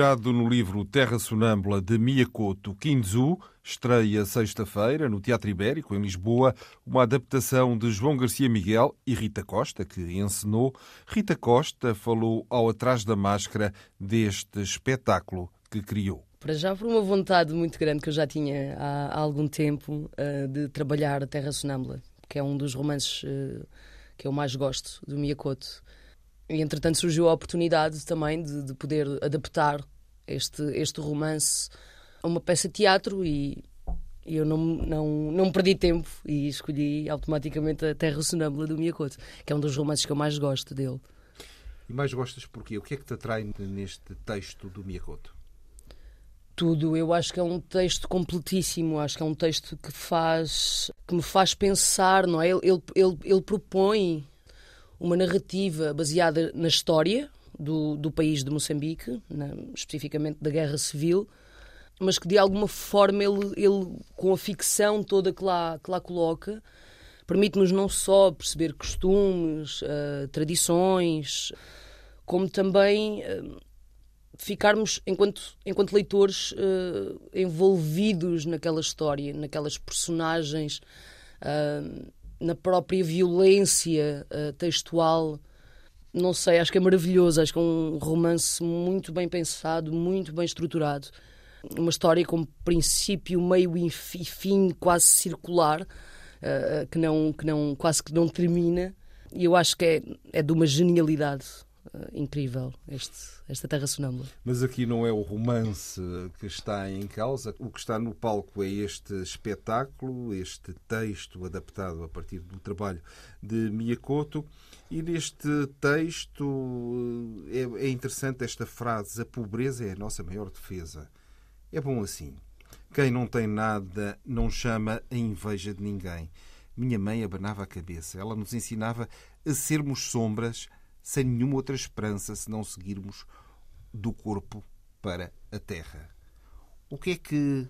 Inspirado no livro Terra Sonâmbula de Miyakoto Kinzu, estreia sexta-feira no Teatro Ibérico, em Lisboa, uma adaptação de João Garcia Miguel e Rita Costa, que encenou. Rita Costa falou ao Atrás da Máscara deste espetáculo que criou. Para já, por uma vontade muito grande que eu já tinha há, algum tempo uh, de trabalhar a Terra Sonâmbula, que é um dos romances uh, que eu mais gosto do Miyakoto. E, entretanto, surgiu a oportunidade também de, de, poder adaptar este, este romance a uma peça de teatro e, e eu não, não, não perdi tempo e escolhi automaticamente a Terra Sonâmbula do Miyakoto, que é um dos romances que eu mais gosto dele. E mais gostas porquê? O que é que te atrai neste texto do Miyakoto? Tudo. Eu acho que é um texto completíssimo. Acho que é um texto que faz que me faz pensar, não é? Ele, ele, ele, ele propõe uma narrativa baseada na história do, do país de Moçambique, na, especificamente da Guerra Civil, mas que de alguma forma ele, ele com a ficção toda que lá, que lá coloca, permite-nos não só perceber costumes, uh, tradições, como também uh, ficarmos, enquanto, enquanto leitores, uh, envolvidos naquela história, naquelas personagens na própria violência uh, textual. Não sei, acho que é maravilhoso. Acho que é um romance muito bem pensado, muito bem estruturado. Uma história com princípio, meio e fim quase circular, uh, que, não, que não, quase que não termina. E eu acho que é, é de uma genialidade incrível este, esta Terra Sonâmbula. Mas aqui não é o romance que está em causa. O que está no palco é este espetáculo, este texto adaptado a partir do trabalho de Miyakoto. E neste texto é, é interessante esta frase: a pobreza é a nossa maior defesa. É bom assim. Quem não tem nada não chama a inveja de ninguém. Minha mãe abanava a cabeça. Ela nos ensinava a sermos sombras sem nenhuma outra esperança se não seguirmos do corpo para a terra. O que é que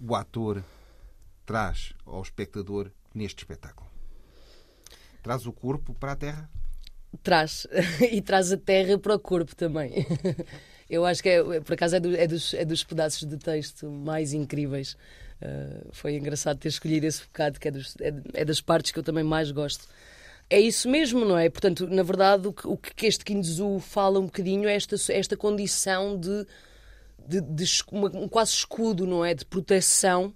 o ator traz ao espectador neste espetáculo? Traz o corpo para a terra? Traz. E traz a terra para o corpo também. Eu acho que, é, por acaso, é, do, é, dos, é dos pedaços de texto mais incríveis. Uh, foi engraçado ter escolhido esse bocado, que é, dos, é, é das partes que eu também mais gosto é isso mesmo, não é? Portanto, na verdade, o que, o que este Kinzu fala um bocadinho é esta, esta condição de, de, de uma, um quase escudo, não é? De proteção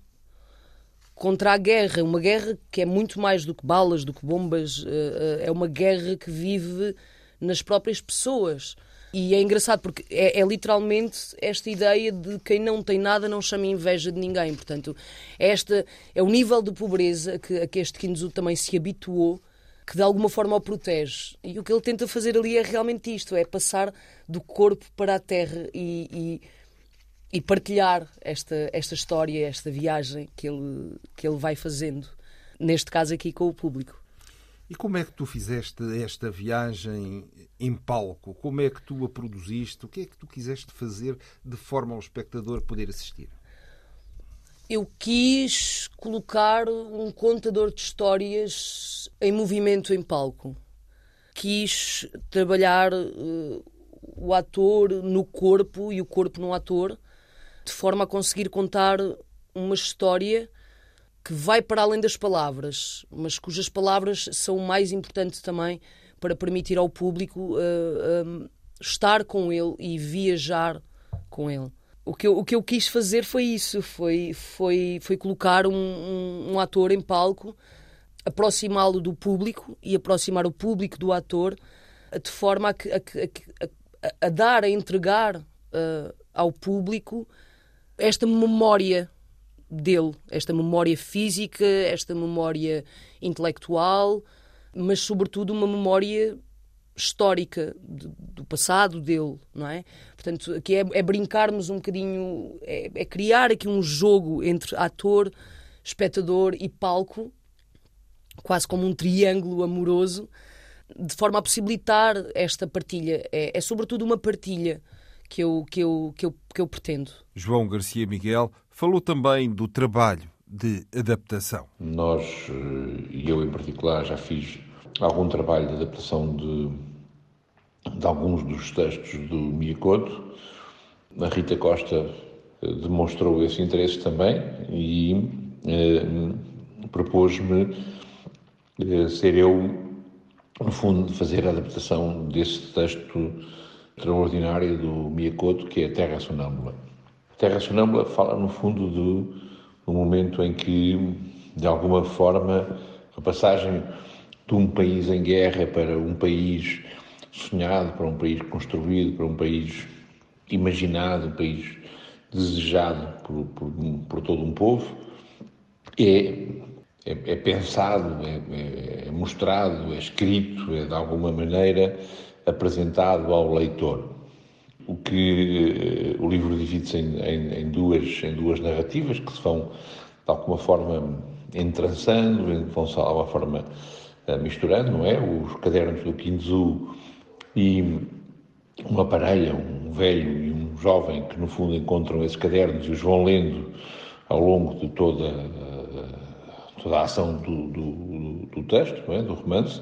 contra a guerra. Uma guerra que é muito mais do que balas, do que bombas. Eh, eh, é uma guerra que vive nas próprias pessoas. E é engraçado porque é, é, literalmente esta ideia de quem não tem nada não chama inveja de ninguém. Portanto, esta é o nível de pobreza que, a que este Kinzu também se habituou que de alguma forma o protege. E o que ele tenta fazer ali é realmente isto: é passar do corpo para a terra e, e, e partilhar esta, esta história, esta viagem que ele, que ele vai fazendo, neste caso aqui com o público. E como é que tu fizeste esta viagem em palco? Como é que tu a produziste? O que é que tu quiseste fazer de forma ao espectador poder assistir? Eu quis colocar um contador de histórias em movimento em palco. Quis trabalhar uh, o ator no corpo e o corpo no ator, de forma a conseguir contar uma história que vai para além das palavras, mas cujas palavras são o mais importante também para permitir ao público uh, estar com ele e viajar com ele o que, eu, o que eu quis fazer foi isso, foi, foi, foi colocar um, um, um ator em palco, aproximá-lo do público e aproximar o público do ator de forma a, que, a, a, a dar, a entregar uh, ao público esta memória dele, esta memória física, esta memória intelectual, mas sobretudo uma memória histórica do, do passado dele, não é? Portanto, aqui é, é brincarmos um bocadinho, é, é criar aqui um jogo entre ator, espectador e palco, quase como um triângulo amoroso, de forma a possibilitar esta partilha. É, é sobretudo uma partilha que eu, que, eu, que, eu, que eu pretendo. João Garcia Miguel falou também do trabalho de adaptação. Nós, eh, e eu em particular, já fiz algum trabalho de adaptação de, de alguns dos textos do Miyakoto. A Rita Costa eh, demonstrou esse interesse também e eh, propôs-me eh, ser eu, no fundo, fazer a adaptação desse texto extraordinário do Miyakoto, que é Terra Sonâmbula. Terra Sonâmbula fala, no fundo, do, do momento em que, de alguma forma, a passagem de um país em guerra para um país sonhado, para um país construído, para um país imaginado, um país desejado por, por, por todo um povo, é, é, é pensado, é, é, é, mostrado, é escrito, é de alguma maneira apresentado ao leitor. O que eh, o livro divide-se em, em, em, duas, em duas narrativas que se vão, de alguma forma, entrançando, vão-se, de alguma forma, misturando, não é? Os cadernos do Kinzu e uma parelha, um velho e um jovem que no fundo encontram esses cadernos e os vão lendo ao longo de toda, toda a ação do, do, do texto, é? do romance,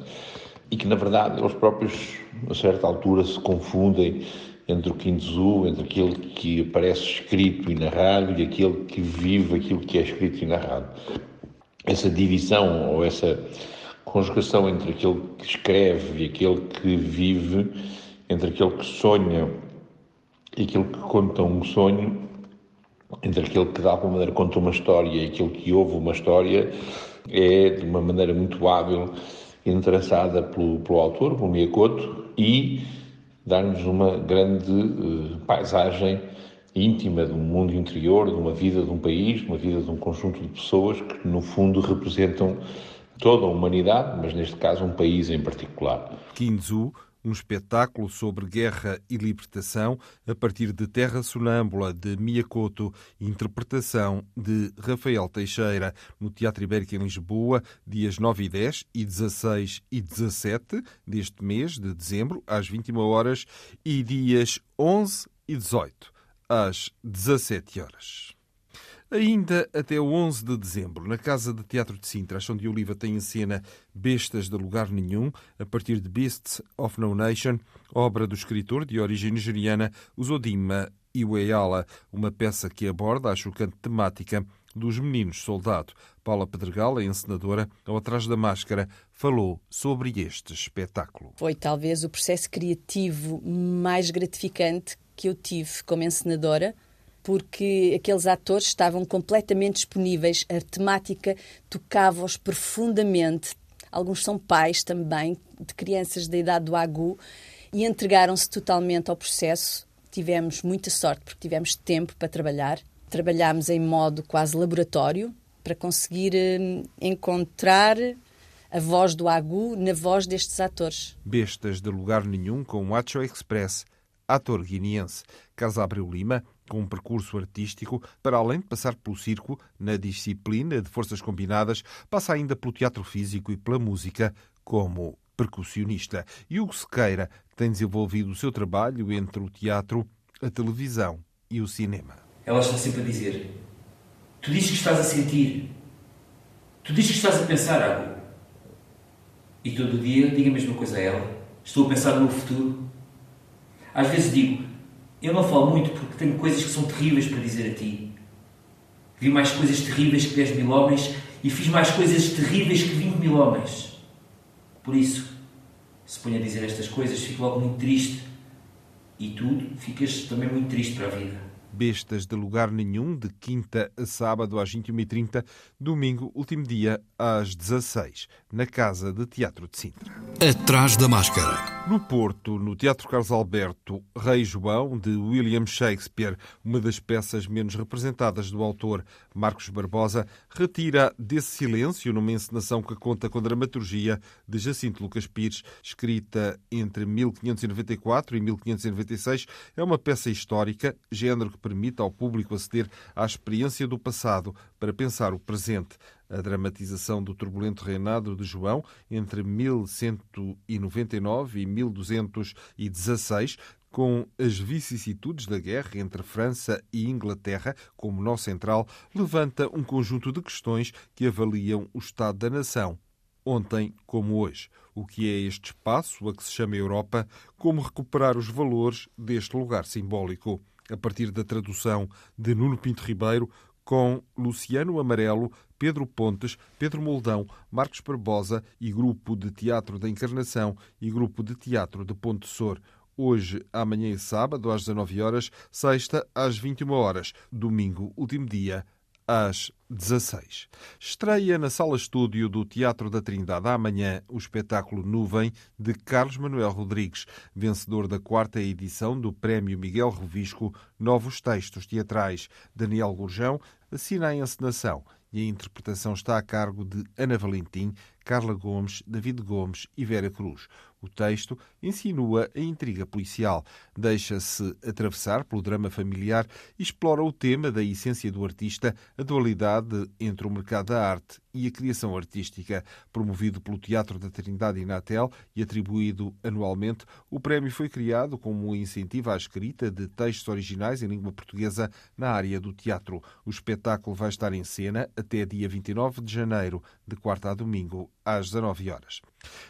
e que na verdade eles próprios a certa altura se confundem entre o Kinzu, entre aquele que aparece escrito e narrado e aquele que vive aquilo que é escrito e narrado. Essa divisão ou essa conjugação entre aquele que escreve e aquele que vive, entre aquele que sonha e aquele que conta um sonho, entre aquele que de alguma maneira conta uma história e aquele que ouve uma história, é de uma maneira muito hábil entraçada pelo, pelo autor, pelo Miyakoto, e dar-nos uma grande uh, paisagem íntima de um mundo interior, de uma vida de um país, de uma vida de um conjunto de pessoas que, no fundo, representam toda a humanidade, mas neste caso um país em particular. Kinzu, um espetáculo sobre guerra e libertação a partir de Terra Sonâmbula de Miyakoto, interpretação de Rafael Teixeira, no Teatro Ibérico em Lisboa, dias 9 e 10 e 16 e 17 deste mês de dezembro, às 21 horas, e dias 11 e 18 às 17 horas. Ainda até o 11 de dezembro, na Casa de Teatro de Sintra, Chão de Oliva tem em cena Bestas de Lugar Nenhum, a partir de Beasts of No Nation, obra do escritor de origem nigeriana Uzodima Iweala, uma peça que aborda a chocante temática dos meninos soldado. Paula Pedregal, a encenadora, ao atrás da máscara, falou sobre este espetáculo. Foi talvez o processo criativo mais gratificante que eu tive como encenadora, porque aqueles atores estavam completamente disponíveis, a temática tocava-os profundamente. Alguns são pais também, de crianças da idade do agu, e entregaram-se totalmente ao processo. Tivemos muita sorte, porque tivemos tempo para trabalhar. Trabalhámos em modo quase laboratório, para conseguir hum, encontrar a voz do agu na voz destes atores. Bestas de lugar nenhum com o Acho Express, ator guineense. Casa Abreu Lima com um percurso artístico, para além de passar pelo circo, na disciplina de forças combinadas, passa ainda pelo teatro físico e pela música como percussionista. Hugo Sequeira tem desenvolvido o seu trabalho entre o teatro, a televisão e o cinema. Ela está sempre a dizer: Tu dizes que estás a sentir, tu dizes que estás a pensar algo. E todo dia digo a mesma coisa a ela: Estou a pensar no futuro. Às vezes digo: eu não falo muito porque tenho coisas que são terríveis para dizer a ti. Vi mais coisas terríveis que 10 mil homens e fiz mais coisas terríveis que 20 mil homens. Por isso, se ponho a dizer estas coisas, fico logo muito triste. E tu ficas também muito triste para a vida. Bestas de Lugar Nenhum, de quinta a sábado às 21h30, domingo, último dia, às 16 na Casa de Teatro de Sintra. Atrás da Máscara. No Porto, no Teatro Carlos Alberto, Rei João, de William Shakespeare, uma das peças menos representadas do autor Marcos Barbosa, retira desse silêncio numa encenação que conta com dramaturgia de Jacinto Lucas Pires, escrita entre 1594 e 1596. É uma peça histórica, género que permite ao público aceder à experiência do passado para pensar o presente a dramatização do turbulento reinado de João entre 1199 e 1216, com as vicissitudes da guerra entre França e Inglaterra como nó central, levanta um conjunto de questões que avaliam o estado da nação, ontem como hoje. O que é este espaço a que se chama Europa? Como recuperar os valores deste lugar simbólico? A partir da tradução de Nuno Pinto Ribeiro, com Luciano Amarelo, Pedro Pontes, Pedro Moldão, Marcos Barbosa e Grupo de Teatro da Encarnação e Grupo de Teatro de Ponte Sor. Hoje, amanhã e sábado, às 19 horas, sexta, às 21 horas, domingo, último dia, às 16. Estreia na sala estúdio do Teatro da Trindade amanhã o espetáculo Nuvem de Carlos Manuel Rodrigues, vencedor da quarta edição do Prémio Miguel Revisco Novos Textos Teatrais. Daniel Gurjão assina a encenação e a interpretação está a cargo de Ana Valentim, Carla Gomes, David Gomes e Vera Cruz. O texto insinua a intriga policial, deixa-se atravessar pelo drama familiar e explora o tema da essência do artista, a dualidade entre o mercado da arte e a criação artística. Promovido pelo Teatro da Trindade Inatel e atribuído anualmente, o prémio foi criado como um incentivo à escrita de textos originais em língua portuguesa na área do teatro. O espetáculo vai estar em cena até dia 29 de janeiro, de quarta a domingo, às 19 horas.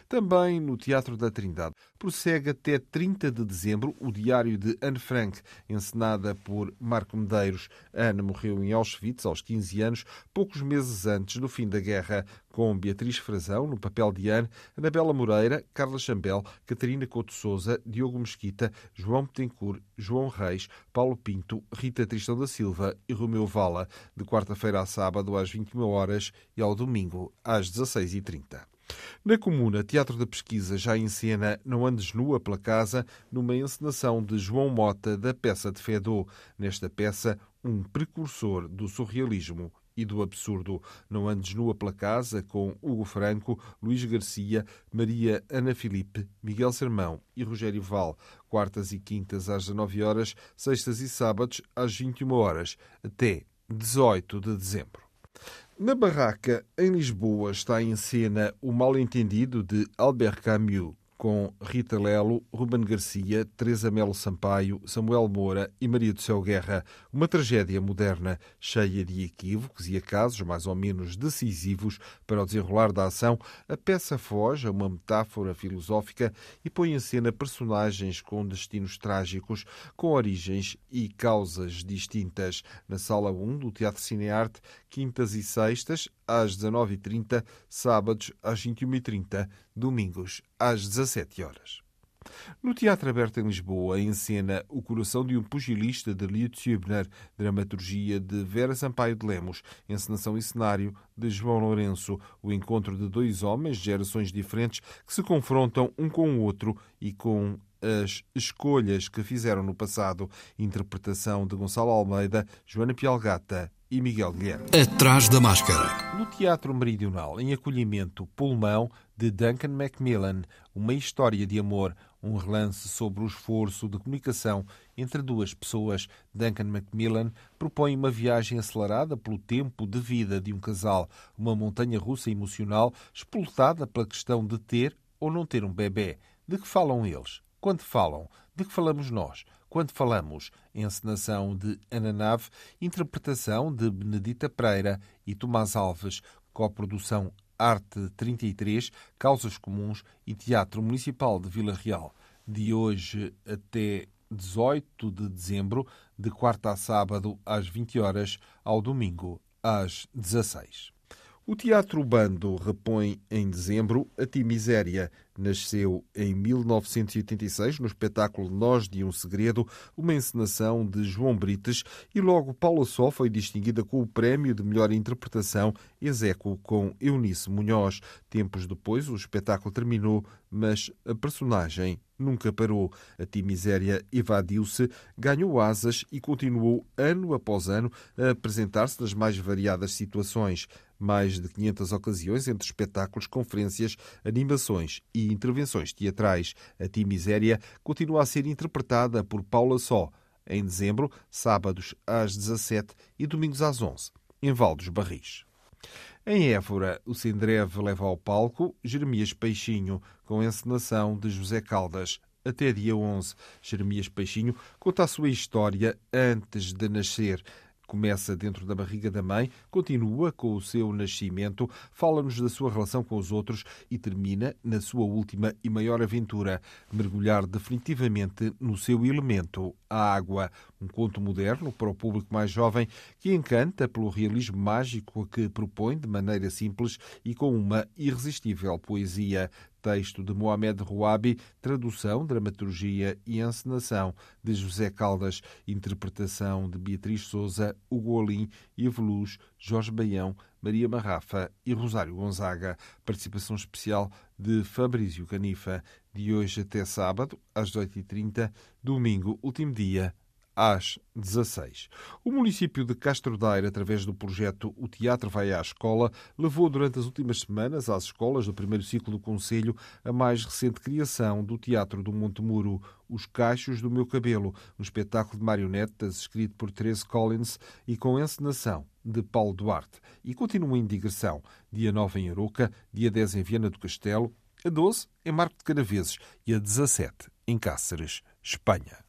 Também no Teatro da Trindade prossegue até 30 de dezembro o Diário de Anne Frank, encenada por Marco Medeiros. Anne morreu em Auschwitz aos 15 anos, poucos meses antes do fim da guerra, com Beatriz Frazão no papel de Anne, Anabela Moreira, Carla Chambel, Catarina Couto Souza, Diogo Mesquita, João Betancourt, João Reis, Paulo Pinto, Rita Tristão da Silva e Romeu Vala, de quarta-feira a sábado às 21 horas e ao domingo às 16h30. Na Comuna, Teatro da Pesquisa já encena Não Andes Nua pela Casa, numa encenação de João Mota da peça de Fedô. Nesta peça, um precursor do surrealismo e do absurdo. Não Andes Nua pela Casa, com Hugo Franco, Luís Garcia, Maria Ana Filipe, Miguel Sermão e Rogério Val. Quartas e quintas às 19 horas, sextas e sábados às 21 horas, até 18 de dezembro. Na Barraca, em Lisboa, está em cena O Mal-Entendido de Albert Camus, com Rita Lelo, Ruben Garcia, Teresa Melo Sampaio, Samuel Moura e Maria do Céu Guerra. Uma tragédia moderna cheia de equívocos e acasos mais ou menos decisivos para o desenrolar da ação. A peça foge a uma metáfora filosófica e põe em cena personagens com destinos trágicos, com origens e causas distintas. Na Sala 1 do Teatro Cinearte, quintas e sextas, às 19h30, sábados às 21h30, domingos às 17 horas. No Teatro Aberto em Lisboa, em cena O Coração de um Pugilista de Liutz Hübner, dramaturgia de Vera Sampaio de Lemos, encenação e cenário de João Lourenço, o encontro de dois homens de gerações diferentes que se confrontam um com o outro e com as escolhas que fizeram no passado. Interpretação de Gonçalo Almeida, Joana Pialgata e Miguel Guilherme. Atrás da máscara. No Teatro Meridional, em acolhimento, Pulmão, de Duncan Macmillan, uma história de amor, um relance sobre o esforço de comunicação entre duas pessoas. Duncan Macmillan propõe uma viagem acelerada pelo tempo de vida de um casal, uma montanha russa emocional explotada pela questão de ter ou não ter um bebê. De que falam eles? Quando falam? De que falamos nós? Quando falamos, encenação de Ana Nave, interpretação de Benedita Pereira e Tomás Alves, coprodução Arte 33, Causas Comuns e Teatro Municipal de Vila Real. De hoje até 18 de dezembro, de quarta a sábado às 20 horas, ao domingo às 16. O Teatro Bando repõe em dezembro a Timiséria. Nasceu em 1986 no espetáculo Nós de um Segredo, uma encenação de João Brites, e logo Paula Só foi distinguida com o prémio de melhor interpretação Execo com Eunice Munhoz. Tempos depois, o espetáculo terminou, mas a personagem nunca parou. A Timiséria evadiu-se, ganhou asas e continuou ano após ano a apresentar-se nas mais variadas situações mais de 500 ocasiões entre espetáculos, conferências, animações e intervenções teatrais. A Timiséria continua a ser interpretada por Paula Só, em dezembro, sábados às 17 e domingos às 11, em Val dos Barris. Em Évora, o Sendreve leva ao palco Jeremias Peixinho, com encenação de José Caldas. Até dia 11, Jeremias Peixinho conta a sua história antes de nascer. Começa dentro da barriga da mãe, continua com o seu nascimento, fala-nos da sua relação com os outros e termina na sua última e maior aventura, mergulhar definitivamente no seu elemento, a água. Um conto moderno para o público mais jovem que encanta pelo realismo mágico que propõe de maneira simples e com uma irresistível poesia texto de Mohamed Rouabi, tradução, dramaturgia e encenação de José Caldas, interpretação de Beatriz Souza, Hugo Olim, Ivo Luz, Jorge Baião, Maria Marrafa e Rosário Gonzaga. Participação especial de Fabrício Canifa, de hoje até sábado, às 18h30, domingo, último dia, às 16. O município de Castro Daire, através do projeto O Teatro Vai à Escola, levou durante as últimas semanas às escolas do primeiro ciclo do Conselho a mais recente criação do Teatro do Monte Muro, Os Cachos do Meu Cabelo, um espetáculo de marionetas escrito por Therese Collins e com encenação de Paulo Duarte. E continua em digressão. Dia 9 em Aroca, dia 10 em Viana do Castelo, a 12 em Marco de Canaveses e a 17 em Cáceres, Espanha.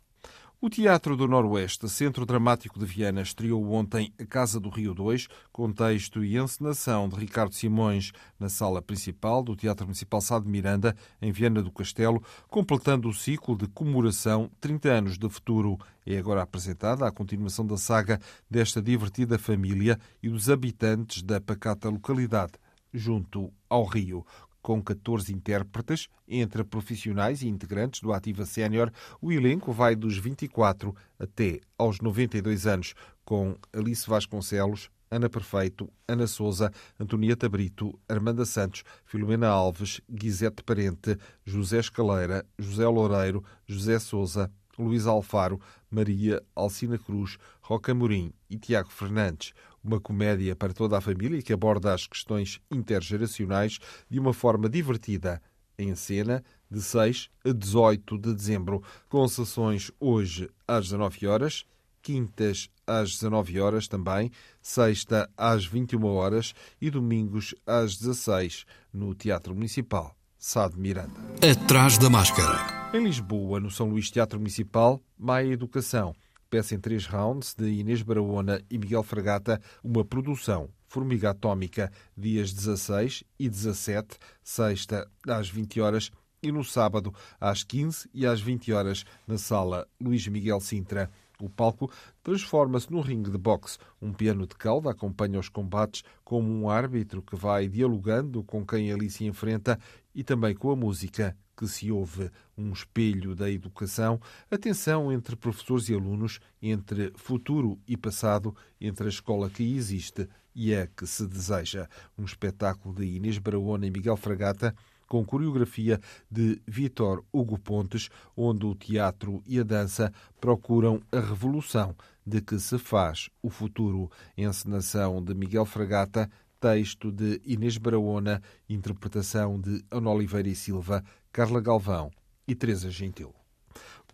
O Teatro do Noroeste, Centro Dramático de Viana, estreou ontem A Casa do Rio 2, com texto e encenação de Ricardo Simões, na sala principal do Teatro Municipal Sá de Miranda, em Viana do Castelo, completando o ciclo de comemoração 30 anos de futuro. É agora apresentada a continuação da saga desta divertida família e dos habitantes da pacata localidade, junto ao rio com 14 intérpretes, entre profissionais e integrantes do Ativa Sénior. O elenco vai dos 24 até aos 92 anos, com Alice Vasconcelos, Ana Perfeito, Ana Souza, Antonieta Brito, Armanda Santos, Filomena Alves, Guizete Parente, José Escaleira, José Loureiro, José Souza, Luís Alfaro, Maria Alcina Cruz, Roca Morim e Tiago Fernandes. Uma comédia para toda a família que aborda as questões intergeracionais de uma forma divertida. Em cena, de 6 a 18 de dezembro, com sessões hoje às 19 horas, quintas às 19 horas também, sexta às 21 horas e domingos às 16 no Teatro Municipal Sá de Miranda. Atrás da máscara. Em Lisboa, no São Luís Teatro Municipal, Maia Educação. Peça em três rounds de Inês Barahona e Miguel Fragata, uma produção Formiga Atómica, dias 16 e 17, sexta às 20 horas e no sábado às 15 e às 20 horas na sala Luís Miguel Sintra. O palco transforma-se num ringue de boxe. Um piano de cauda acompanha os combates como um árbitro que vai dialogando com quem ali se enfrenta e também com a música que se ouve. Um espelho da educação, a tensão entre professores e alunos, entre futuro e passado, entre a escola que existe e a que se deseja. Um espetáculo de Inês Barahona e Miguel Fragata com coreografia de Vitor Hugo Pontes, onde o teatro e a dança procuram a revolução de que se faz o futuro. Encenação de Miguel Fragata, texto de Inês Barahona, interpretação de Ana Oliveira e Silva, Carla Galvão e Teresa Gentil.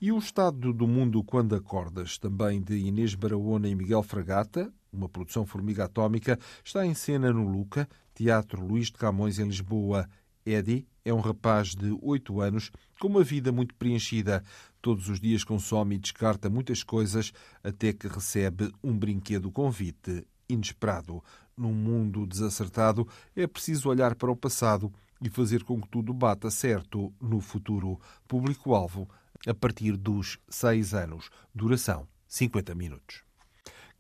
E o Estado do Mundo Quando Acordas, também de Inês Barahona e Miguel Fragata, uma produção Formiga Atómica, está em cena no Luca, Teatro Luís de Camões, em Lisboa. Eddie é um rapaz de 8 anos com uma vida muito preenchida. Todos os dias consome e descarta muitas coisas até que recebe um brinquedo convite inesperado. Num mundo desacertado, é preciso olhar para o passado e fazer com que tudo bata certo no futuro. Público-alvo a partir dos 6 anos. Duração 50 minutos.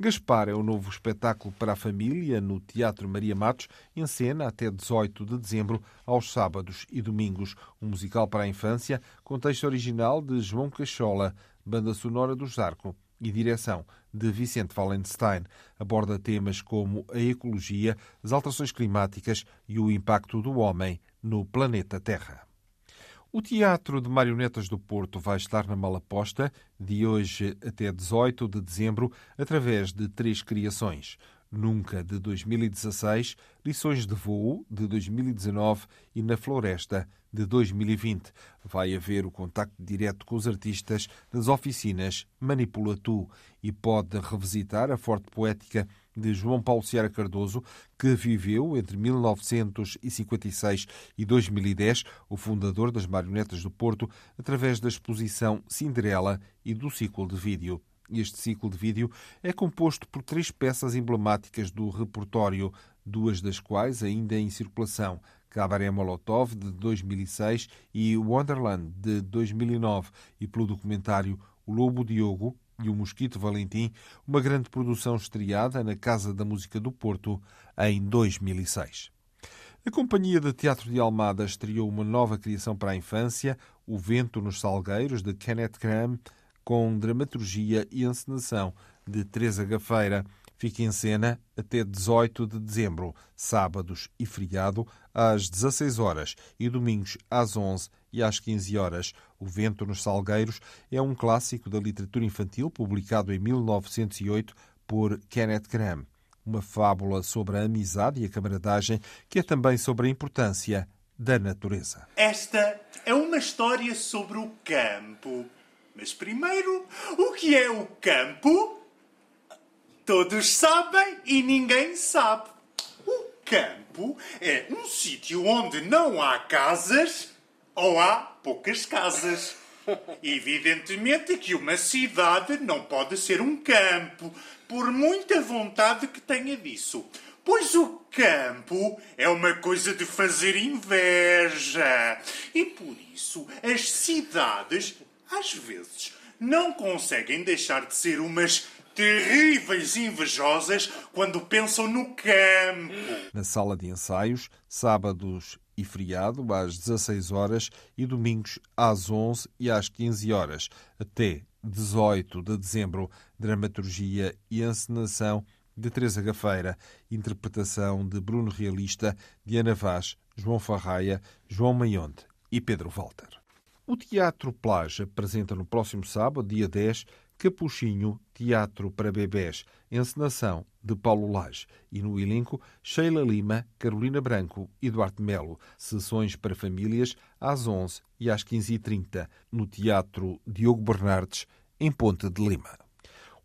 Gaspar é o novo espetáculo para a família no Teatro Maria Matos, em cena até 18 de dezembro, aos sábados e domingos. Um musical para a infância, com texto original de João Cachola, banda sonora do Zarco e direção de Vicente Wallenstein. Aborda temas como a ecologia, as alterações climáticas e o impacto do homem no planeta Terra. O Teatro de Marionetas do Porto vai estar na Malaposta de hoje até 18 de dezembro através de três criações. Nunca de 2016, Lições de Voo de 2019 e Na Floresta de 2020. Vai haver o contacto direto com os artistas das oficinas Manipula Tu e pode revisitar a forte poética de João Paulo Ceará Cardoso, que viveu entre 1956 e 2010, o fundador das Marionetas do Porto, através da exposição Cinderela e do ciclo de vídeo. Este ciclo de vídeo é composto por três peças emblemáticas do repertório, duas das quais ainda em circulação. Cabaré Molotov, de 2006, e Wonderland, de 2009, e pelo documentário O Lobo Diogo e o Mosquito Valentim, uma grande produção estreada na Casa da Música do Porto em 2006. A Companhia de Teatro de Almada estreou uma nova criação para a infância, O Vento nos Salgueiros, de Kenneth Graham, com dramaturgia e encenação de Teresa Gafeira. Fica em cena até 18 de dezembro, sábados e feriado, às 16 horas e domingos às 11 e às 15 horas. O Vento nos Salgueiros é um clássico da literatura infantil publicado em 1908 por Kenneth Graham. Uma fábula sobre a amizade e a camaradagem que é também sobre a importância da natureza. Esta é uma história sobre o campo. Mas primeiro, o que é o campo? Todos sabem e ninguém sabe. O campo é um sítio onde não há casas ou há poucas casas. Evidentemente que uma cidade não pode ser um campo, por muita vontade que tenha disso. Pois o campo é uma coisa de fazer inveja. E por isso as cidades às vezes, não conseguem deixar de ser umas terríveis invejosas quando pensam no campo. Na sala de ensaios, sábados e feriado às 16 horas e domingos às 11 e às 15 horas, até 18 de dezembro, dramaturgia e encenação de Teresa Gafeira, interpretação de Bruno Realista, Diana Vaz, João Farraia, João Maionte e Pedro Walter. O Teatro Plage apresenta no próximo sábado, dia 10, Capuchinho Teatro para Bebés, encenação de Paulo Lage. E no elenco, Sheila Lima, Carolina Branco e Duarte Melo. Sessões para famílias às 11 e às 15h30, no Teatro Diogo Bernardes, em Ponte de Lima.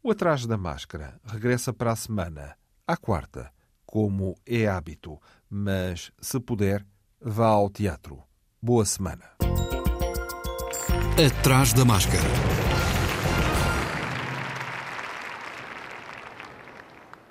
O Atrás da Máscara regressa para a semana, à quarta, como é hábito. Mas, se puder, vá ao teatro. Boa semana. Atrás da Máscara.